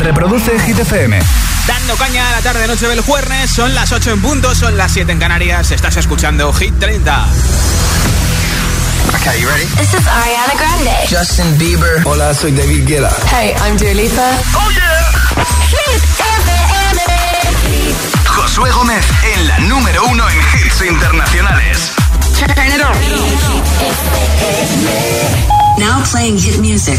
Reproduce Hit FM. Dando caña a la tarde noche del jueves, son las 8 en punto, son las 7 en Canarias. Estás escuchando Hit 30. Okay, you ready? This is Ariana Grande. Justin Bieber. Hola, soy David Guetta. Hey, I'm Dua Lipa. Oh yeah. Hit FM. Josué Gómez en la número uno en hits internacionales. Turn it on. Now playing hit music.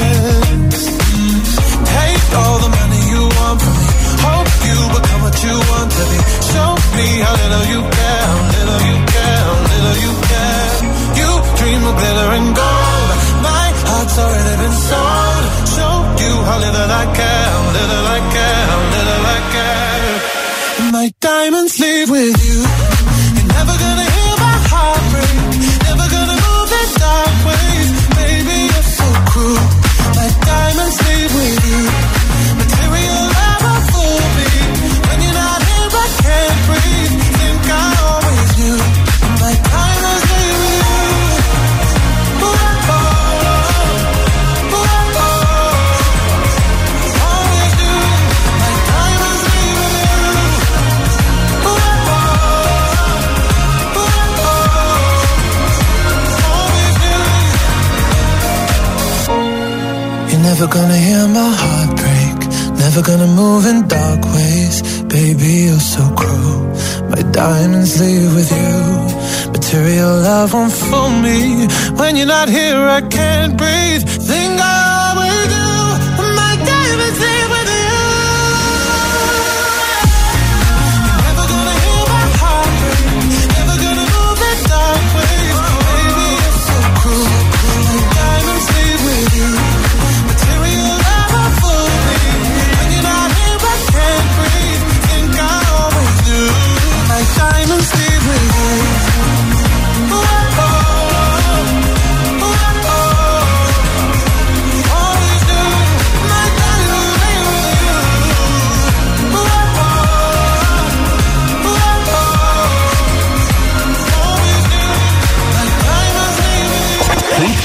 You're not here,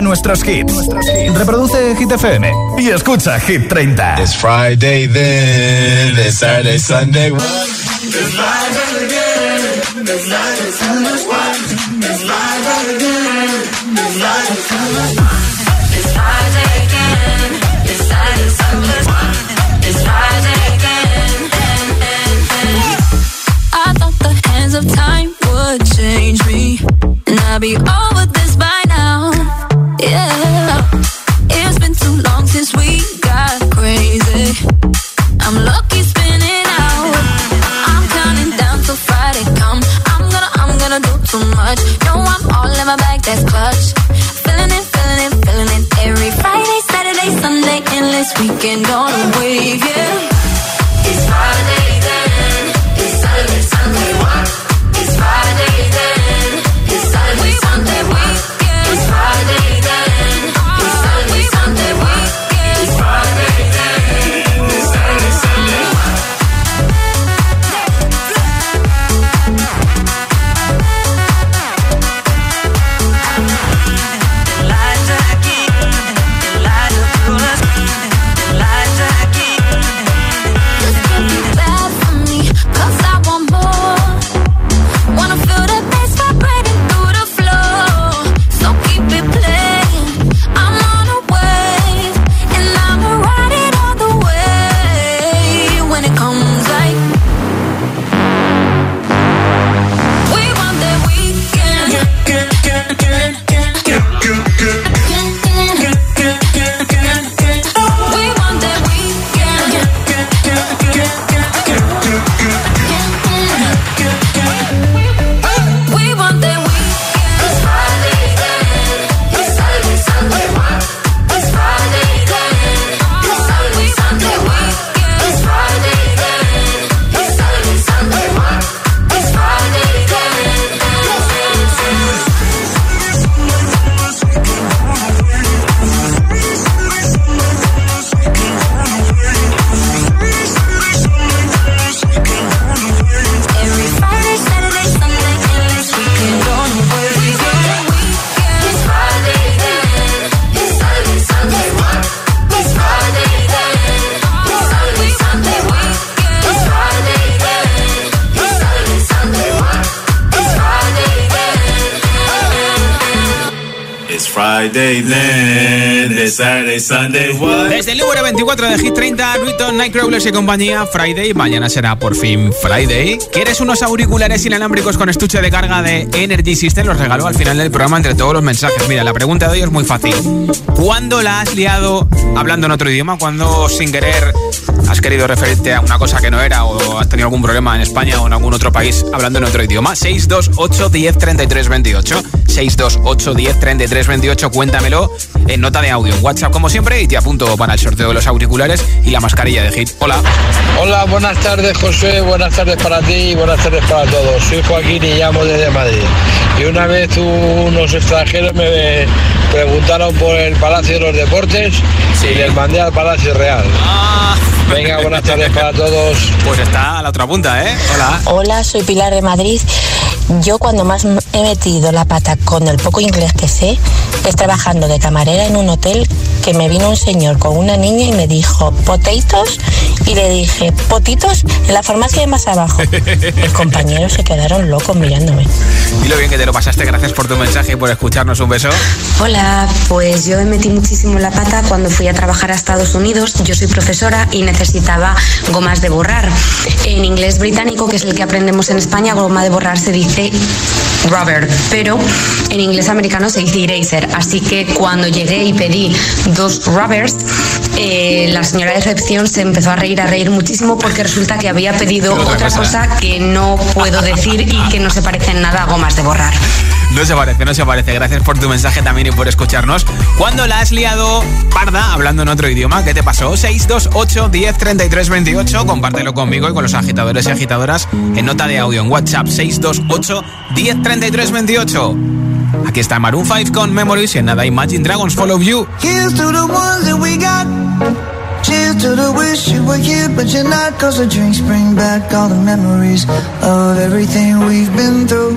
Nuestros hits. Reproduce Hit FM y escucha Hit 30. It's Friday then, it's Saturday, Sunday. Saturday, Sunday, what? Desde el número 24 de Hit 30, Ruiton, Nightcrawlers y compañía, Friday. Mañana será por fin Friday. ¿Quieres unos auriculares inalámbricos con estuche de carga de Energy System? Los regaló al final del programa entre todos los mensajes. Mira, la pregunta de hoy es muy fácil. ¿Cuándo la has liado hablando en otro idioma? ¿Cuándo sin querer has querido referirte a una cosa que no era o has tenido algún problema en España o en algún otro país hablando en otro idioma? 628 10 33 28. 628 10 33 28. Cuéntamelo en nota de audio en WhatsApp como siempre y te apunto para el sorteo de los auriculares y la mascarilla de Hit. Hola. Hola, buenas tardes José, buenas tardes para ti y buenas tardes para todos. Soy Joaquín y llamo desde Madrid. Y una vez unos extranjeros me preguntaron por el Palacio de los Deportes y les mandé al Palacio Real. Ah. Venga, buenas tardes para todos. Pues está a la otra punta, ¿eh? Hola. Hola, soy Pilar de Madrid. Yo cuando más he metido la pata con el poco inglés que sé es trabajando de camarera en un hotel que me vino un señor con una niña y me dijo potatoes y le dije potitos en la farmacia de más abajo. Mis compañeros se quedaron locos mirándome. Y lo bien que te lo pasaste, gracias por tu mensaje y por escucharnos. Un beso. Hola, pues yo me metí muchísimo la pata cuando fui a trabajar a Estados Unidos. Yo soy profesora y necesitaba gomas de borrar. En inglés británico, que es el que aprendemos en España, goma de borrar se dice rubber, pero en inglés americano se dice eraser. Así que cuando llegué y pedí dos rubbers, eh, la señora de recepción se empezó a reír, a reír muchísimo porque resulta que había pedido otra cosa que no puedo decir y que no se parece en nada a gomas de borrar. No se parece, no se parece. Gracias por tu mensaje también y por escucharnos. ¿Cuándo la has liado parda hablando en otro idioma? ¿Qué te pasó? 628 10 33 28. Compártelo conmigo y con los agitadores y agitadoras en nota de audio en WhatsApp 628 10 33 28. Aquí está Maroon 5 con Memories y en nada Imagine Dragons Follow You. Here's to the ones that we got. Cheers to the wish you were here, but you're not. Cause the drinks bring back all the memories of everything we've been through.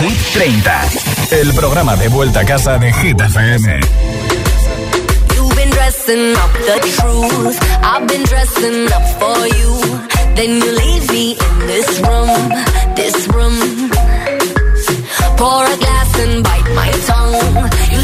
Hit 30, el programa de vuelta a casa de Hit FM. You've been dressing up the truth. I've been dressing up for you. Then you leave me in this room, this room. Pour a glass and bite my tongue. You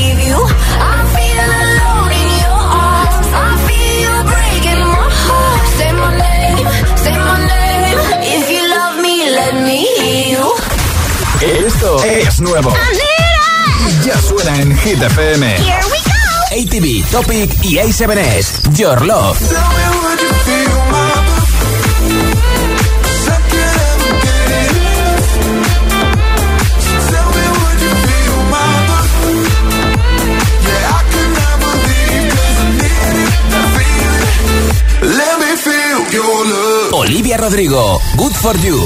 Esto es nuevo. Ya suena en Hit FM. Here we go. ATV, Topic y A7S. Your Love. Let me feel your love. Olivia Rodrigo. Good for you.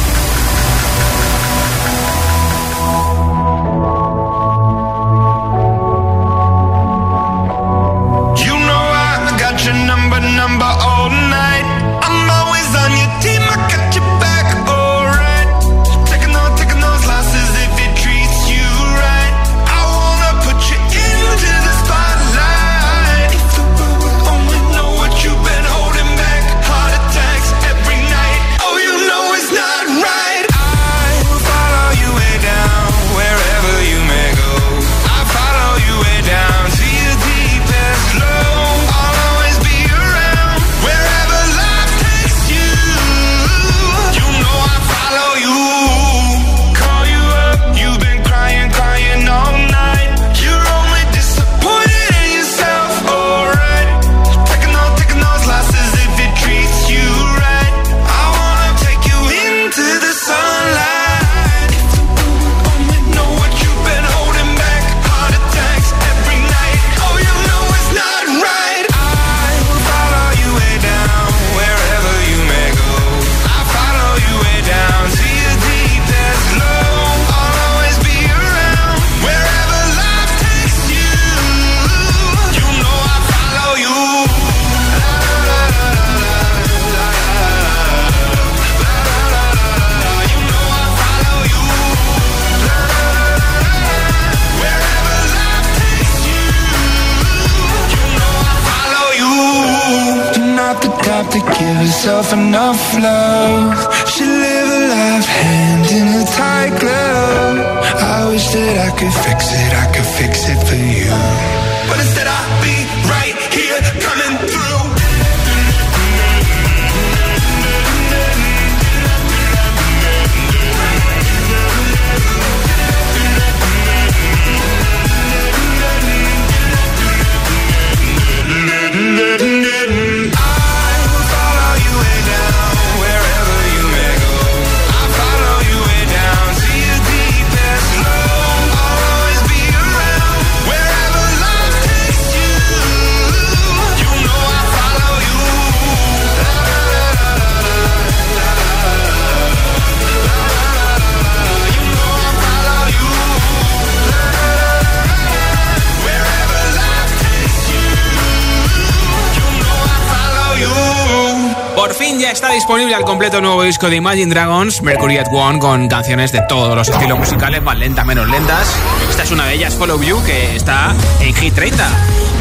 Al completo nuevo disco de Imagine Dragons, Mercury at One, con canciones de todos los estilos musicales, más lentas, menos lentas. Esta es una de ellas, Follow You, que está en Hit 30.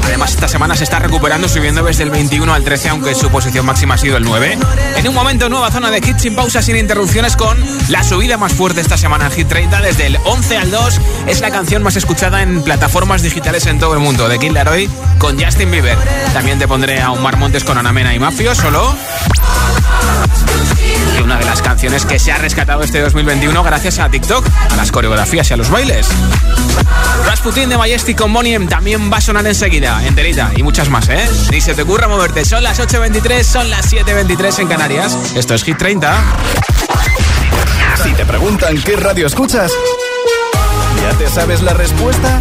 Además, esta semana se está recuperando, subiendo desde el 21 al 13, aunque su posición máxima ha sido el 9. En un momento, nueva zona de hits sin pausa, sin interrupciones, con la subida más fuerte esta semana en Hit 30, desde el 11 al 2. Es la canción más escuchada en plataformas digitales en todo el mundo, de Kid Laroi con Justin Bieber. También te pondré a Omar Montes con Ana Mena y Mafio, solo. Una de las canciones que se ha rescatado este 2021 gracias a TikTok, a las coreografías y a los bailes. Rasputin de Majestic con también va a sonar enseguida, enterita, y muchas más, ¿eh? Ni se te ocurra moverte. Son las 8.23, son las 7.23 en Canarias. Esto es Hit 30. Si te preguntan qué radio escuchas, ¿ya te sabes la respuesta?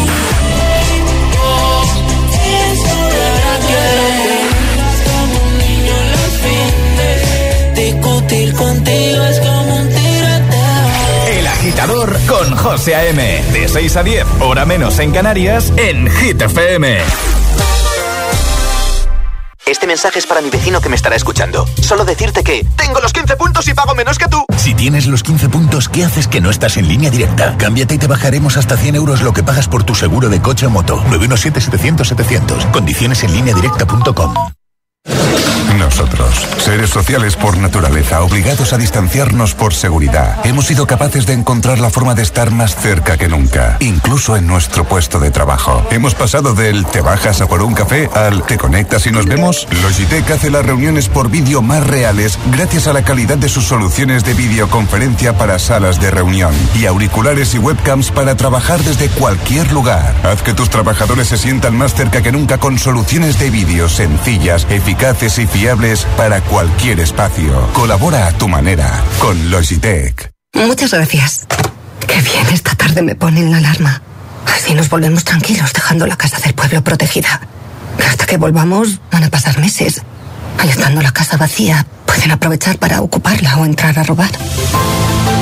José A.M. De 6 a 10, hora menos en Canarias, en Hit FM. Este mensaje es para mi vecino que me estará escuchando. Solo decirte que tengo los 15 puntos y pago menos que tú. Si tienes los 15 puntos, ¿qué haces que no estás en línea directa? Cámbiate y te bajaremos hasta 100 euros lo que pagas por tu seguro de coche o moto. 917-700-700. Condiciones en línea directa.com. Nosotros, seres sociales por naturaleza, obligados a distanciarnos por seguridad, hemos sido capaces de encontrar la forma de estar más cerca que nunca, incluso en nuestro puesto de trabajo. Hemos pasado del te bajas a por un café al te conectas y nos vemos. Logitech hace las reuniones por vídeo más reales gracias a la calidad de sus soluciones de videoconferencia para salas de reunión y auriculares y webcams para trabajar desde cualquier lugar. Haz que tus trabajadores se sientan más cerca que nunca con soluciones de vídeo sencillas, eficaces y fiables para cualquier espacio. Colabora a tu manera con Logitech. Muchas gracias. Qué bien, esta tarde me ponen la alarma. Así nos volvemos tranquilos dejando la casa del pueblo protegida. Hasta que volvamos van a pasar meses. Ahí estando la casa vacía, pueden aprovechar para ocuparla o entrar a robar.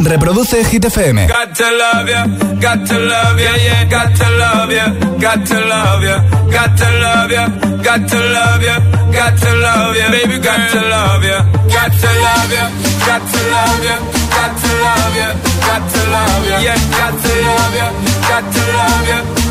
Reproduce Hit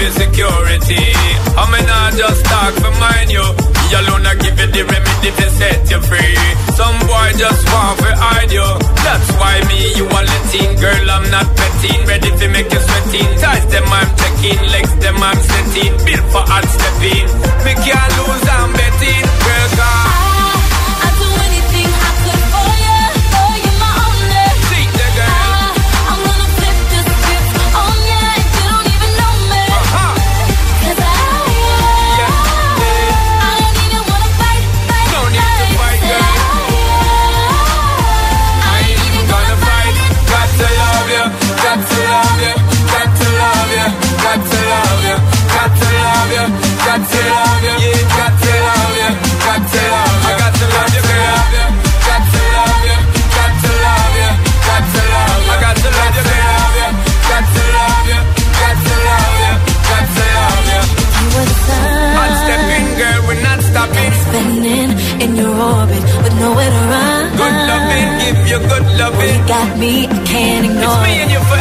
you security. I mean, I just talk for mine, you. Me alone, I give you the remedy to set you free. Some boy just want to hide you. That's why me, you are letting. Girl, I'm not petting. Ready to make you sweating. Ties them, I'm checking. Legs them, I'm setting. Built for hard stepping. Me can't you good loving. You got me, I can't It's ignore me it. and you forever,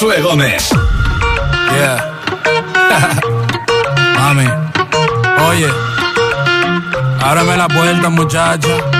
Josué Gómez. Yeah. Mami, oye, ábreme la puerta, muchacha.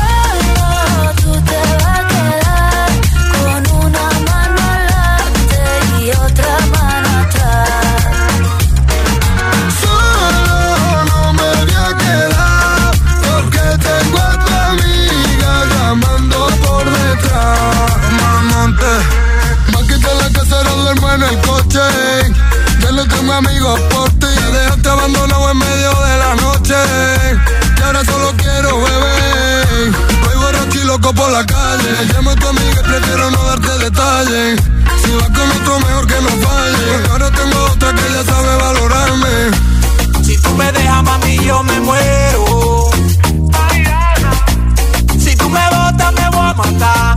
Amigos por ti. Me dejaste abandonado en medio de la noche. Y ahora solo quiero beber. Voy borracho y loco por la calle. Llamo a tu amiga y prefiero no darte detalles. Si vas con otro mejor que no falle. Porque ahora tengo otra que ya sabe valorarme. Si tú me dejas, mami, yo me muero. Si tú me botas, me voy a matar.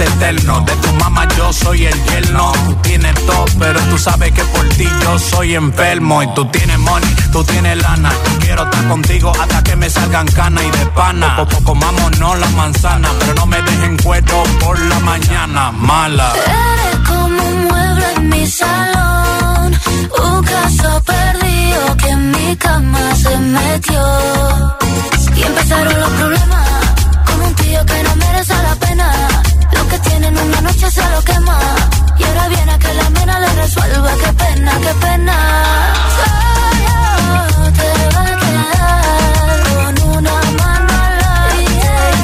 Es eterno. De tu mamá yo soy el yerno. Tú tienes todo, pero tú sabes que por ti yo soy enfermo. Y tú tienes money, tú tienes lana. Quiero estar contigo hasta que me salgan canas y de pana. Poco comámonos la manzana, pero no me dejen cuero por la mañana. Mala. Eres como un mueble en mi salón, un caso perdido que en mi cama se metió. Y empezaron los problemas, con un tío que no merece la pena. Tienen una noche se lo quema. Y ahora viene a que la mena le resuelva. Qué pena, qué pena. Solo te va a quedar con una mano adelante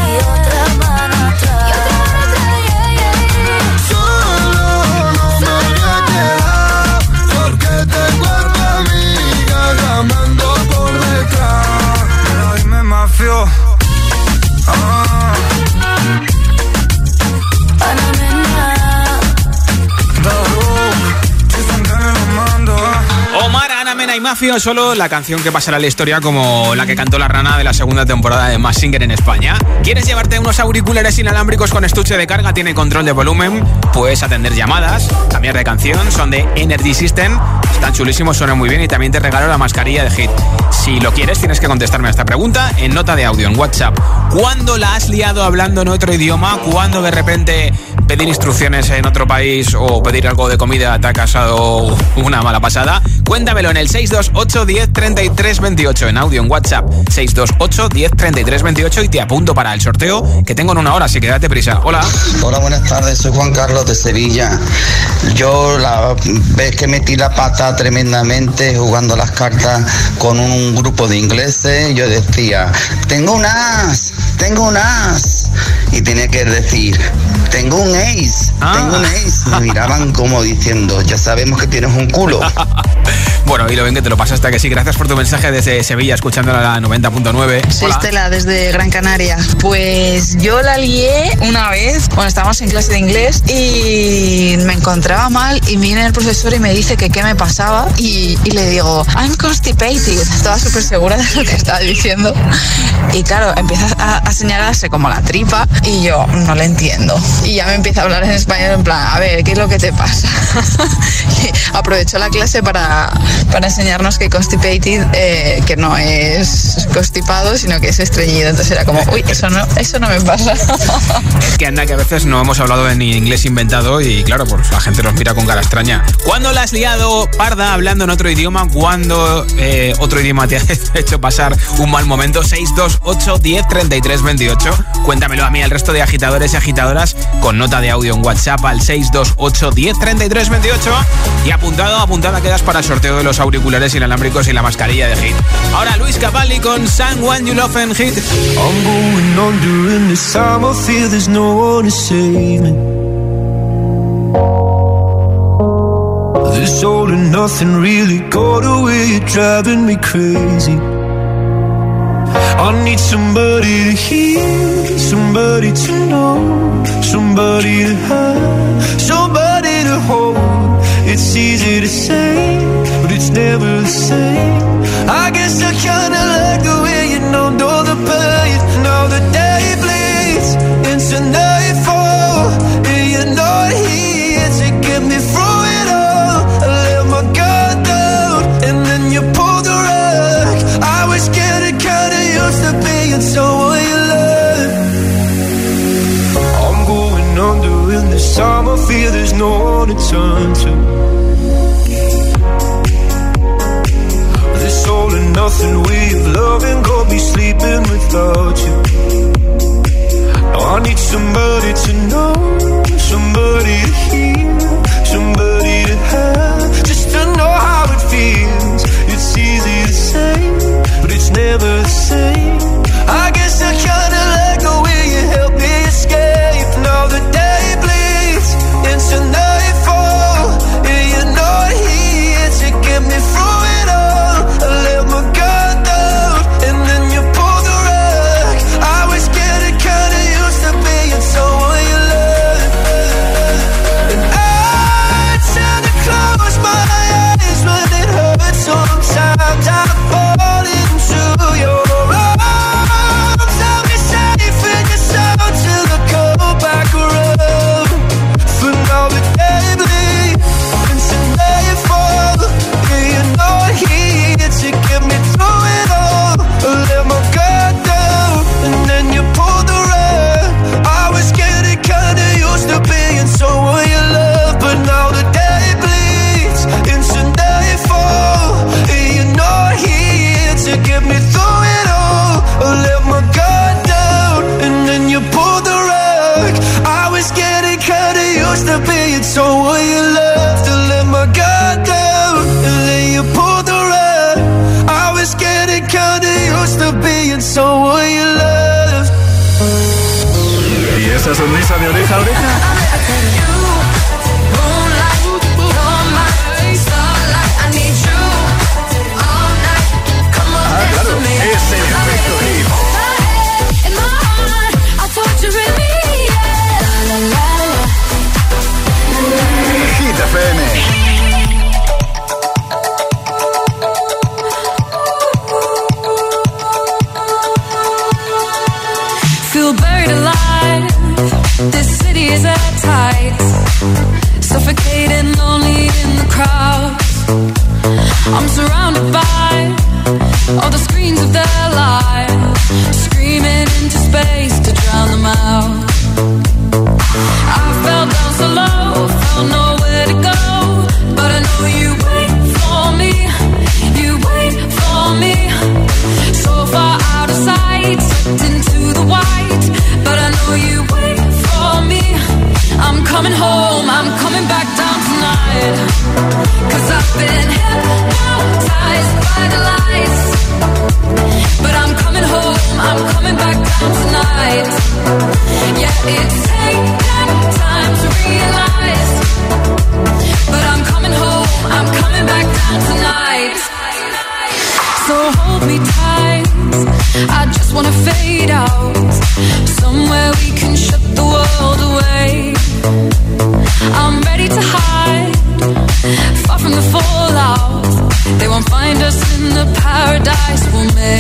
y otra mano atrás. Y otra mano atrás, yeah, yeah, yeah. Solo no me voy a quedar porque a tu amiga llamando por detrás. Pero dime, mafio. Ah. Mafio, solo la canción que pasará a la historia como la que cantó la rana de la segunda temporada de Mass Singer en España. ¿Quieres llevarte unos auriculares inalámbricos con estuche de carga? Tiene control de volumen, puedes atender llamadas, cambiar de canción, son de Energy System, están chulísimos, suenan muy bien y también te regalo la mascarilla de Hit. Si lo quieres, tienes que contestarme a esta pregunta en nota de audio en WhatsApp. ¿Cuándo la has liado hablando en otro idioma? ¿Cuándo de repente pedir instrucciones en otro país o pedir algo de comida te ha casado una mala pasada? Cuéntamelo en el 628 10 33 28 en audio en WhatsApp 628 10 33 28 y te apunto para el sorteo que tengo en una hora, así que date prisa. Hola. Hola, buenas tardes, soy Juan Carlos de Sevilla. Yo la vez que metí la pata tremendamente jugando las cartas con un grupo de ingleses, yo decía, tengo un as, tengo un as. Y tenía que decir, tengo un ace, tengo un ace. Me miraban como diciendo, ya sabemos que tienes un culo. Bueno, y lo bien que te lo pasaste, que sí. Gracias por tu mensaje desde Sevilla, escuchando la 90.9. Soy Hola. Estela desde Gran Canaria. Pues yo la lié una vez cuando estábamos en clase de inglés y me encontraba mal y viene el profesor y me dice que qué me pasaba y, y le digo, I'm constipated. Estaba súper segura de lo que estaba diciendo. Y claro, empieza a, a señalarse como la y yo no le entiendo. Y ya me empieza a hablar en español en plan, a ver, ¿qué es lo que te pasa? Aprovechó la clase para, para enseñarnos que constipated, eh, que no es constipado, sino que es estreñido. Entonces era como, uy, eso no, eso no me pasa. Es que anda que a veces no hemos hablado en inglés inventado y claro, pues la gente nos mira con cara extraña. ¿Cuándo la has liado parda hablando en otro idioma? ¿Cuándo eh, otro idioma te ha hecho pasar un mal momento? 628 10 33 28. Cuéntamelo a mí, al resto de agitadores y agitadoras, con nota de audio en WhatsApp al 628 10 33 28. Y apuntado, apuntada quedas para el sorteo de los auriculares inalámbricos y la mascarilla de Hit. Ahora Luis Capaldi con Someone You Love en Hit. I'm going under and this time I feel there's no one to save me. This all and nothing really got away, driving me crazy. I need somebody to hear, somebody to know, somebody to have, somebody sonrisa de oreja a oreja.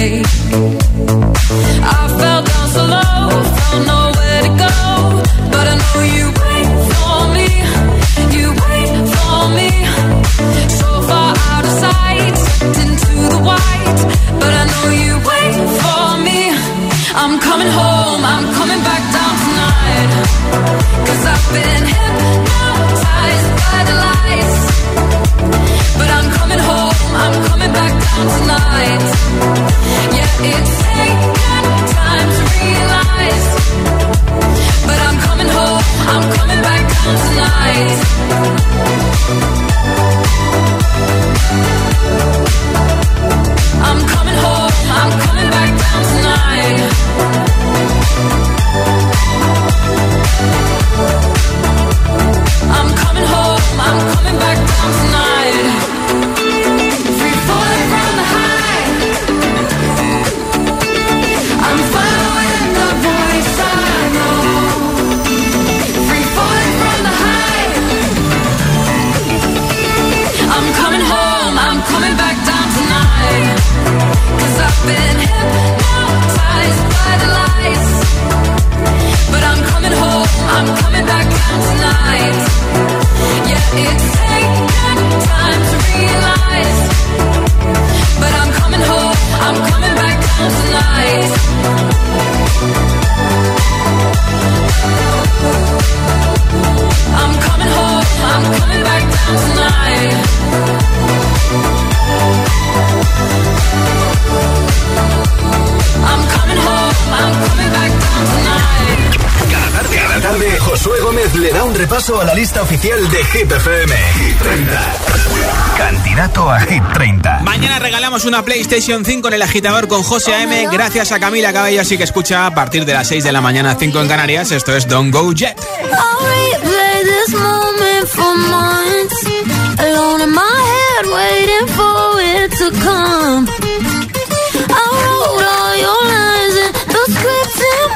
make le da un repaso a la lista oficial de Hit FM. Hit 30. Candidato a Hit 30. Mañana regalamos una PlayStation 5 en el agitador con José AM. Gracias a Camila Cabello, así que escucha a partir de las 6 de la mañana, 5 en Canarias. Esto es Don't Go Jet.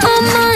my mind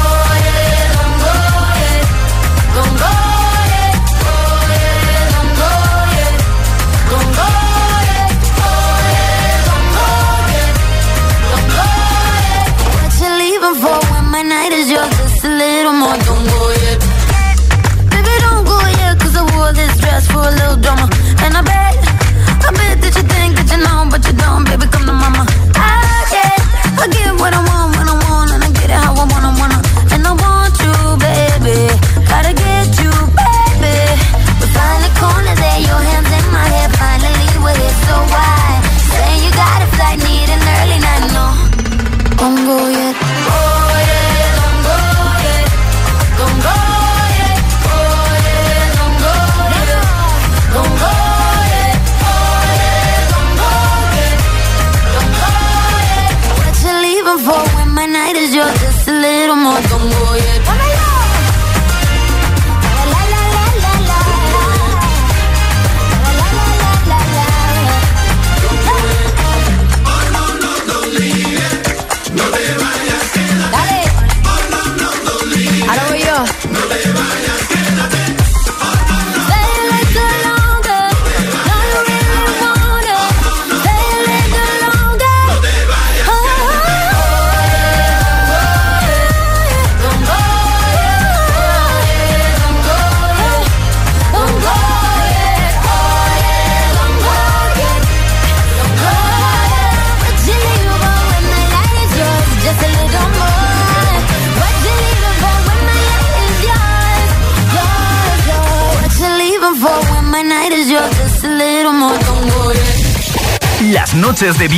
And I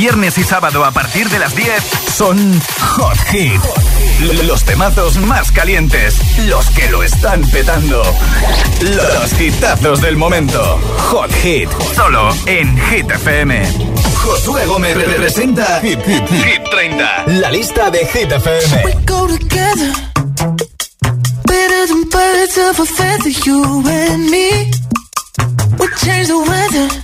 viernes y sábado a partir de las 10 son Hot Hit. Los temazos más calientes, los que lo están petando. Los hitazos del momento. Hot Hit, solo en Hit FM. Josué Gómez representa Hit, Hit, Hit 30. La lista de Hit FM. We go together. Better than birds of a feather, you and me. We change the weather.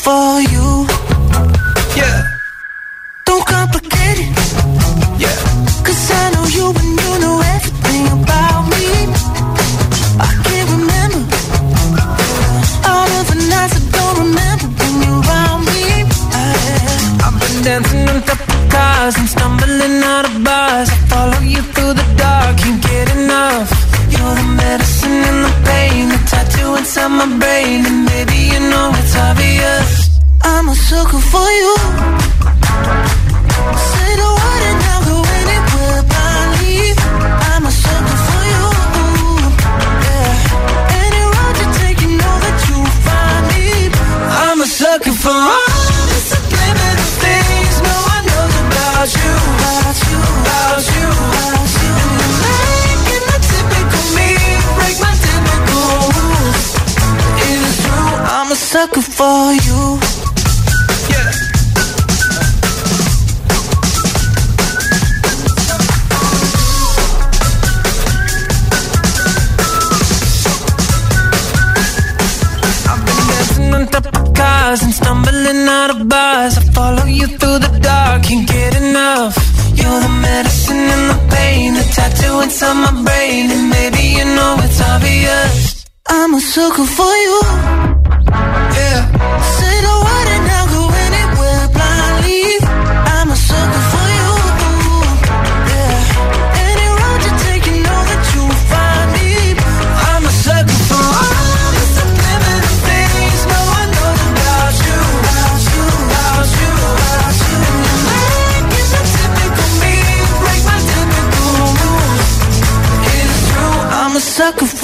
for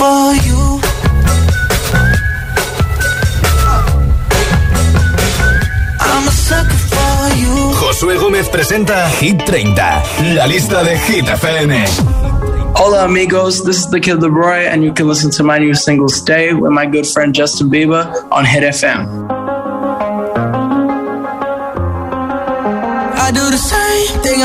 for you. I'm a sucker for you. Josué Gómez presenta Hit 30, la lista de Hit FM. Hola amigos, this is the Kid Leroy, and you can listen to my new single "Stay" with my good friend Justin Bieber on Hit FM.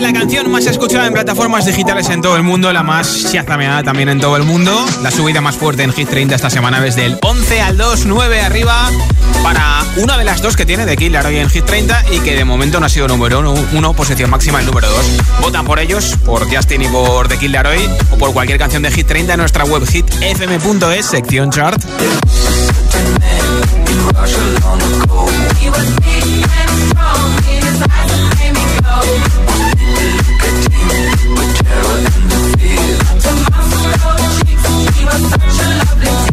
La canción más escuchada en plataformas digitales en todo el mundo, la más chazameada también en todo el mundo. La subida más fuerte en Hit 30 esta semana desde el 11 al 2, 9 arriba para una de las dos que tiene de Killer hoy en Hit 30 y que de momento no ha sido número uno, uno posición máxima el número 2. Votan por ellos, por Justin y por The Killer hoy o por cualquier canción de Hit 30 en nuestra web hitfm.es, sección chart. with terror and the fear. Took my from your cheeks, you was such a lovely.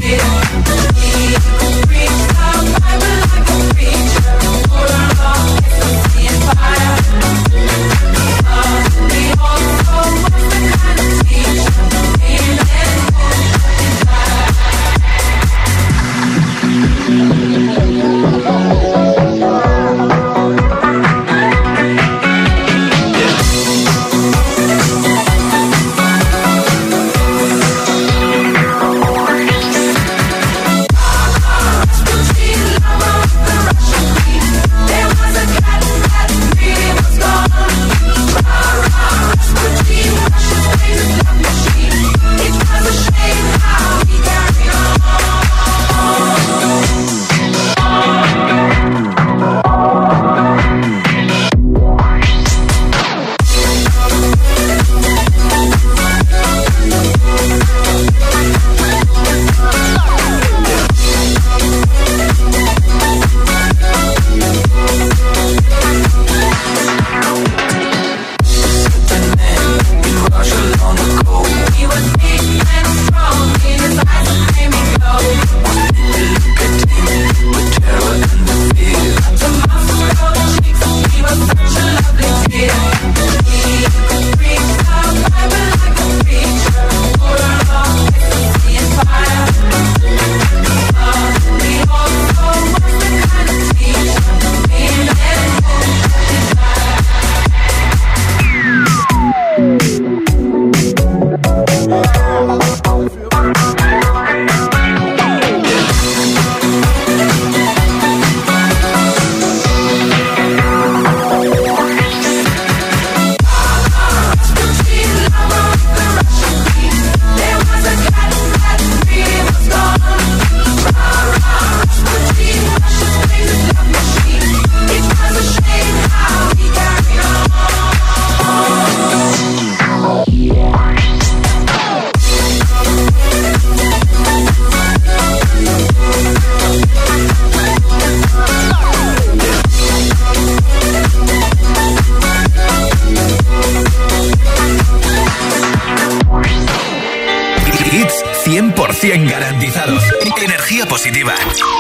Hits 100% garantizados. Energía positiva.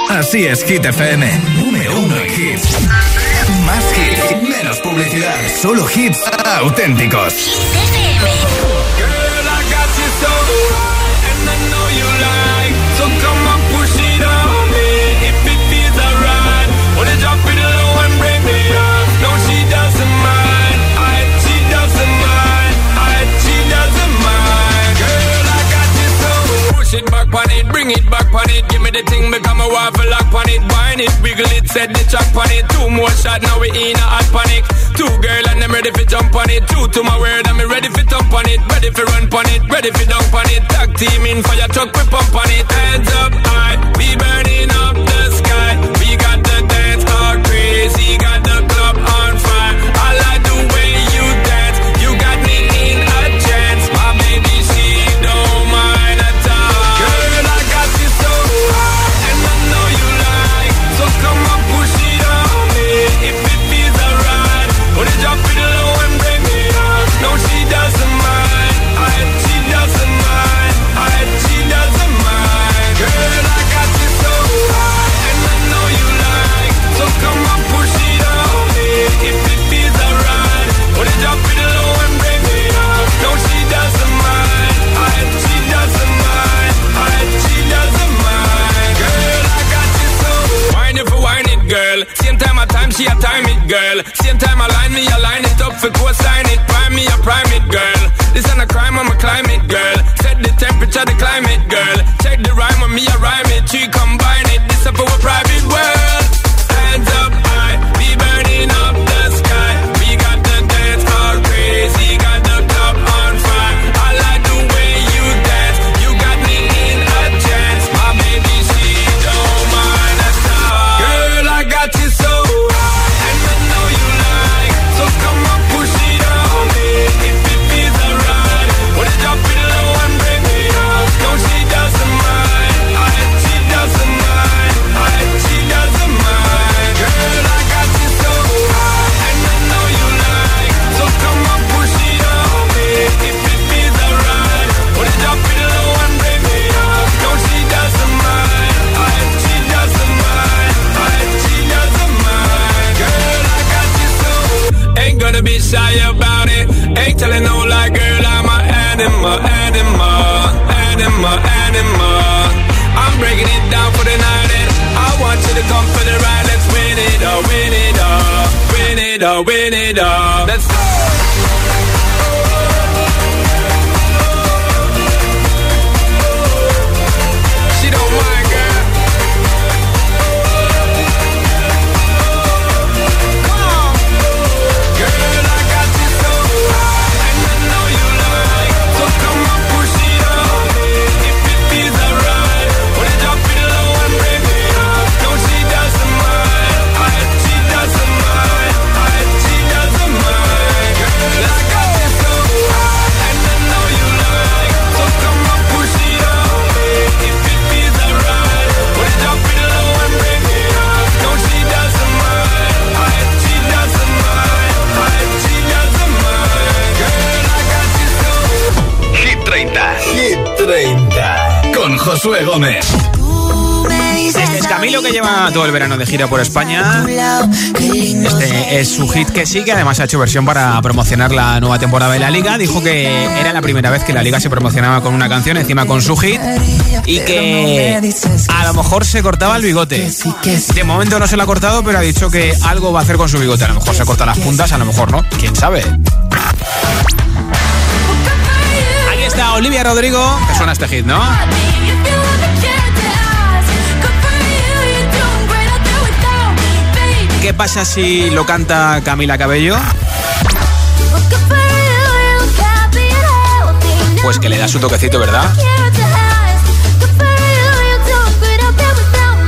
Así es, Hit FM. Número uno en hits. Más hits, menos publicidad. Solo hits auténticos. Girl, I Bring it back on it, give me the thing, become a waffle lock on it. Bind it, wiggle it, set the track on it. Two more shot, now we in a hot panic. Two girl and I'm ready for jump on it. Two to my word, I'm ready for jump on it. Ready for run on it, ready for dunk on it. Tag team in fire truck, we pump on it. Heads up high, we burning up. Que lleva todo el verano de gira por España. Este es su hit que sí, que además ha hecho versión para promocionar la nueva temporada de la liga. Dijo que era la primera vez que la liga se promocionaba con una canción, encima con su hit, y que a lo mejor se cortaba el bigote. De momento no se lo ha cortado, pero ha dicho que algo va a hacer con su bigote. A lo mejor se corta las puntas, a lo mejor no. ¿Quién sabe? Aquí está Olivia Rodrigo, que suena este hit, ¿no? ¿Qué pasa si lo canta Camila Cabello? Pues que le da su toquecito, ¿verdad?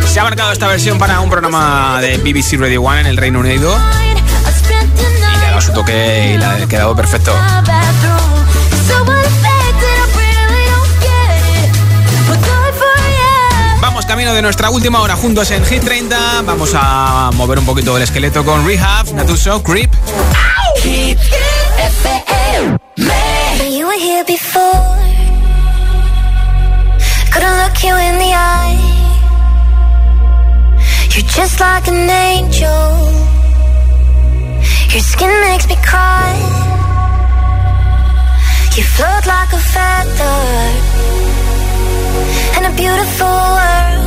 Se ha marcado esta versión para un programa de BBC Radio One en el Reino Unido y le ha dado su toque y le ha quedado perfecto. Vamos camino de nuestra última hora juntos en Hit 30. Vamos a mover un poquito el esqueleto con Rehab, Natuso, Creep. You're just like an angel. Your skin makes me cry. You float like a feather in a beautiful world.